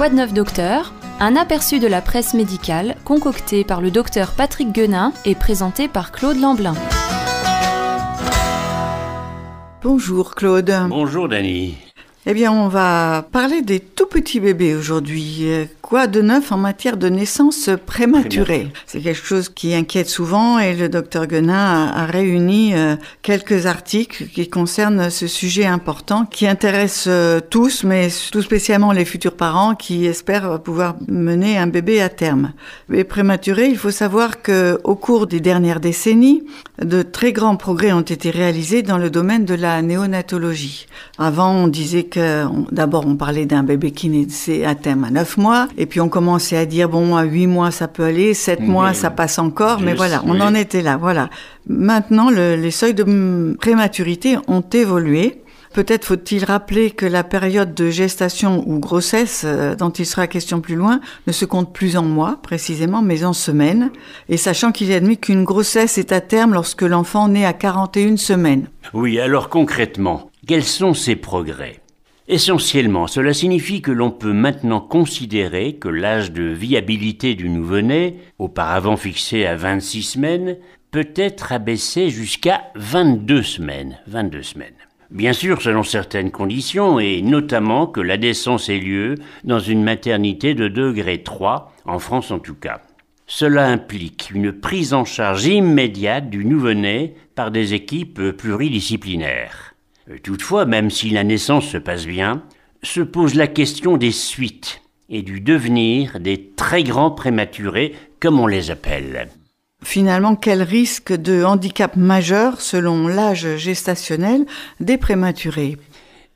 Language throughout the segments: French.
Quoi de neuf docteur? Un aperçu de la presse médicale concocté par le docteur Patrick Guenin et présenté par Claude Lamblin. Bonjour Claude. Bonjour Dany. Eh bien, on va parler des tout petits bébés aujourd'hui. Quoi de neuf en matière de naissance prématurée? C'est quelque chose qui inquiète souvent et le docteur Guenin a, a réuni euh, quelques articles qui concernent ce sujet important qui intéresse euh, tous, mais tout spécialement les futurs parents qui espèrent pouvoir mener un bébé à terme. Mais prématuré, il faut savoir que au cours des dernières décennies, de très grands progrès ont été réalisés dans le domaine de la néonatologie. Avant, on disait que d'abord on parlait d'un bébé qui naissait à terme à 9 mois et puis on commençait à dire, bon, à 8 mois ça peut aller, 7 mois ça passe encore, mais voilà, on en était là, voilà. Maintenant, le, les seuils de prématurité ont évolué. Peut-être faut-il rappeler que la période de gestation ou grossesse, euh, dont il sera question plus loin, ne se compte plus en mois précisément, mais en semaines, et sachant qu'il est admis qu'une grossesse est à terme lorsque l'enfant naît à 41 semaines. Oui, alors concrètement, quels sont ces progrès? Essentiellement, cela signifie que l'on peut maintenant considérer que l'âge de viabilité du nouveau-né, auparavant fixé à 26 semaines, peut être abaissé jusqu'à 22 semaines. 22 semaines. Bien sûr, selon certaines conditions, et notamment que la naissance ait lieu dans une maternité de degré 3, en France en tout cas. Cela implique une prise en charge immédiate du nouveau-né par des équipes pluridisciplinaires. Toutefois, même si la naissance se passe bien, se pose la question des suites et du devenir des très grands prématurés, comme on les appelle. Finalement, quel risque de handicap majeur selon l'âge gestationnel des prématurés?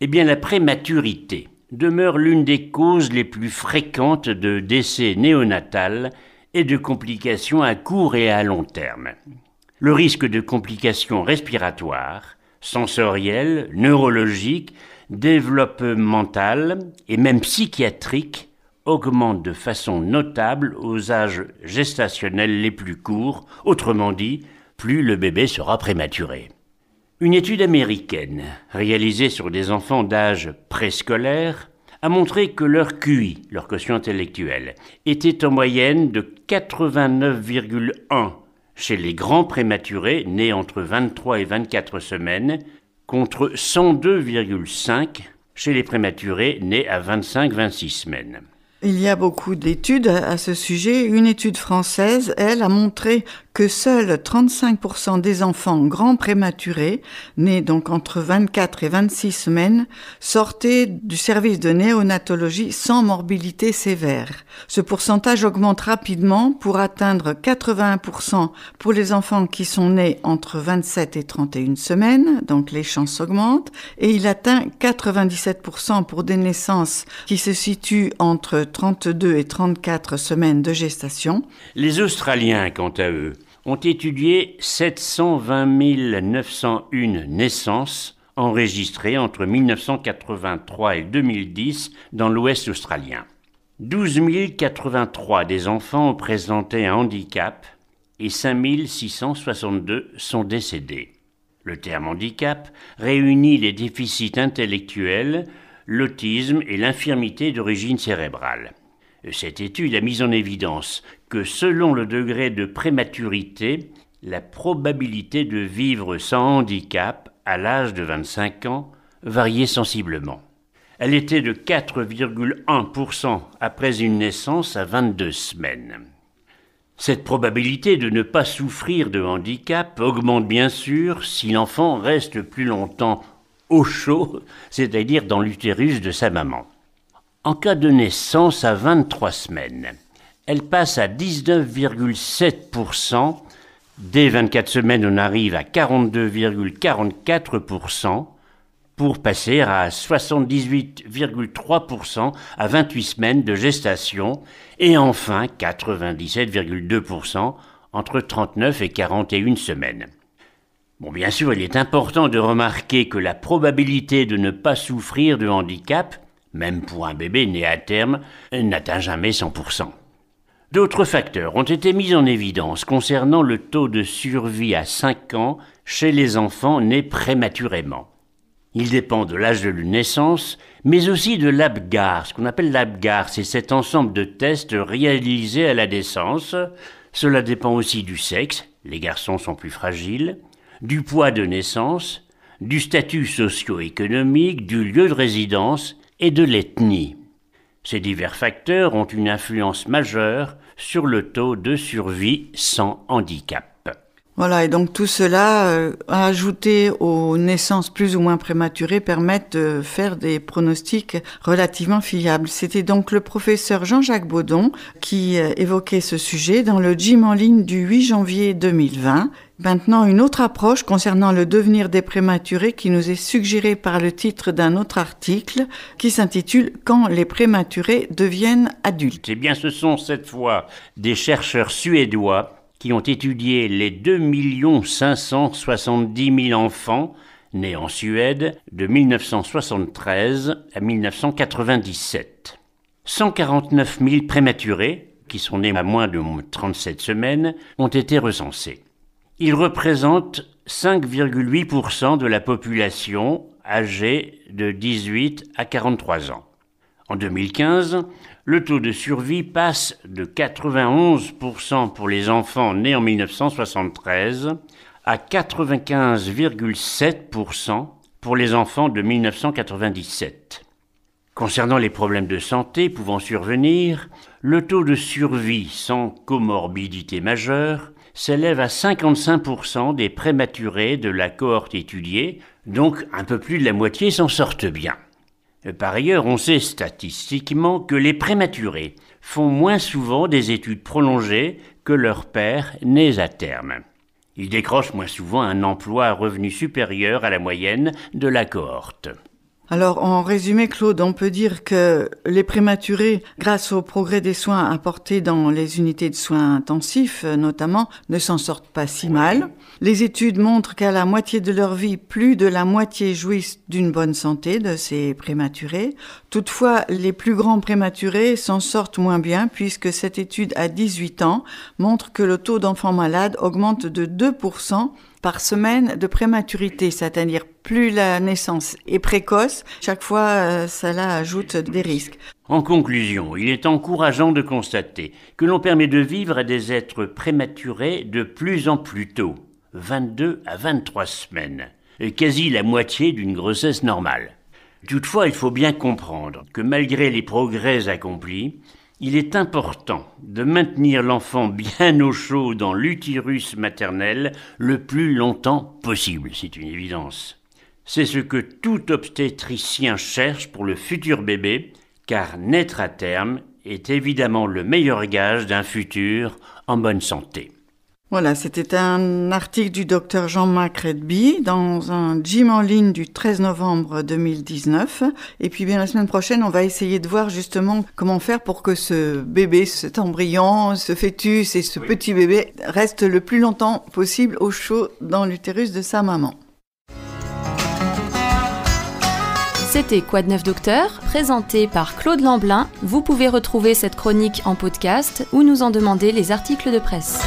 Eh bien, la prématurité demeure l'une des causes les plus fréquentes de décès néonatal et de complications à court et à long terme. Le risque de complications respiratoires sensorielles, neurologiques, développementales et même psychiatriques augmente de façon notable aux âges gestationnels les plus courts, autrement dit, plus le bébé sera prématuré. Une étude américaine, réalisée sur des enfants d'âge préscolaire, a montré que leur QI, leur quotient intellectuel, était en moyenne de 89,1 chez les grands prématurés nés entre 23 et 24 semaines, contre 102,5 chez les prématurés nés à 25-26 semaines. Il y a beaucoup d'études à ce sujet. Une étude française, elle, a montré que seuls 35% des enfants grands prématurés, nés donc entre 24 et 26 semaines, sortaient du service de néonatologie sans morbidité sévère. Ce pourcentage augmente rapidement pour atteindre 81% pour les enfants qui sont nés entre 27 et 31 semaines, donc les chances augmentent, et il atteint 97% pour des naissances qui se situent entre 32 et 34 semaines de gestation. Les Australiens, quant à eux, ont étudié 720 901 naissances enregistrées entre 1983 et 2010 dans l'Ouest australien. 12 083 des enfants ont présenté un handicap et 5 662 sont décédés. Le terme handicap réunit les déficits intellectuels, l'autisme et l'infirmité d'origine cérébrale. Cette étude a mis en évidence que selon le degré de prématurité, la probabilité de vivre sans handicap à l'âge de 25 ans variait sensiblement. Elle était de 4,1% après une naissance à 22 semaines. Cette probabilité de ne pas souffrir de handicap augmente bien sûr si l'enfant reste plus longtemps au chaud, c'est-à-dire dans l'utérus de sa maman. En cas de naissance à 23 semaines, elle passe à 19,7%. Dès 24 semaines, on arrive à 42,44% pour passer à 78,3% à 28 semaines de gestation et enfin 97,2% entre 39 et 41 semaines. Bien sûr, il est important de remarquer que la probabilité de ne pas souffrir de handicap même pour un bébé né à terme, n'atteint jamais 100%. D'autres facteurs ont été mis en évidence concernant le taux de survie à 5 ans chez les enfants nés prématurément. Il dépend de l'âge de naissance, mais aussi de l'ABGAR. Ce qu'on appelle l'ABGAR, c'est cet ensemble de tests réalisés à la naissance. Cela dépend aussi du sexe, les garçons sont plus fragiles, du poids de naissance, du statut socio-économique, du lieu de résidence et de l'ethnie. Ces divers facteurs ont une influence majeure sur le taux de survie sans handicap. Voilà, et donc tout cela, euh, ajouté aux naissances plus ou moins prématurées, permettent de faire des pronostics relativement fiables. C'était donc le professeur Jean-Jacques Baudon qui euh, évoquait ce sujet dans le gym en ligne du 8 janvier 2020. Maintenant, une autre approche concernant le devenir des prématurés qui nous est suggérée par le titre d'un autre article qui s'intitule Quand les prématurés deviennent adultes. Eh bien, ce sont cette fois des chercheurs suédois qui ont étudié les 2 570 000 enfants nés en Suède de 1973 à 1997. 149 000 prématurés, qui sont nés à moins de 37 semaines, ont été recensés. Ils représentent 5,8% de la population âgée de 18 à 43 ans. En 2015, le taux de survie passe de 91% pour les enfants nés en 1973 à 95,7% pour les enfants de 1997. Concernant les problèmes de santé pouvant survenir, le taux de survie sans comorbidité majeure s'élève à 55% des prématurés de la cohorte étudiée, donc un peu plus de la moitié s'en sortent bien. Par ailleurs, on sait statistiquement que les prématurés font moins souvent des études prolongées que leurs pères nés à terme. Ils décrochent moins souvent un emploi à revenu supérieur à la moyenne de la cohorte. Alors, en résumé, Claude, on peut dire que les prématurés, grâce au progrès des soins apportés dans les unités de soins intensifs, euh, notamment, ne s'en sortent pas si mal. Les études montrent qu'à la moitié de leur vie, plus de la moitié jouissent d'une bonne santé de ces prématurés. Toutefois, les plus grands prématurés s'en sortent moins bien puisque cette étude à 18 ans montre que le taux d'enfants malades augmente de 2% par semaine de prématurité, c'est-à-dire plus la naissance est précoce, chaque fois euh, cela ajoute des risques. En conclusion, il est encourageant de constater que l'on permet de vivre à des êtres prématurés de plus en plus tôt, 22 à 23 semaines, quasi la moitié d'une grossesse normale. Toutefois, il faut bien comprendre que malgré les progrès accomplis, il est important de maintenir l'enfant bien au chaud dans l'utérus maternel le plus longtemps possible, c'est une évidence. C'est ce que tout obstétricien cherche pour le futur bébé, car naître à terme est évidemment le meilleur gage d'un futur en bonne santé. Voilà, c'était un article du docteur Jean-Marc Redby dans un gym en ligne du 13 novembre 2019. Et puis bien la semaine prochaine, on va essayer de voir justement comment faire pour que ce bébé, cet embryon, ce fœtus et ce petit bébé restent le plus longtemps possible au chaud dans l'utérus de sa maman. C'était Quoi de neuf docteur, présenté par Claude Lamblin. Vous pouvez retrouver cette chronique en podcast ou nous en demander les articles de presse.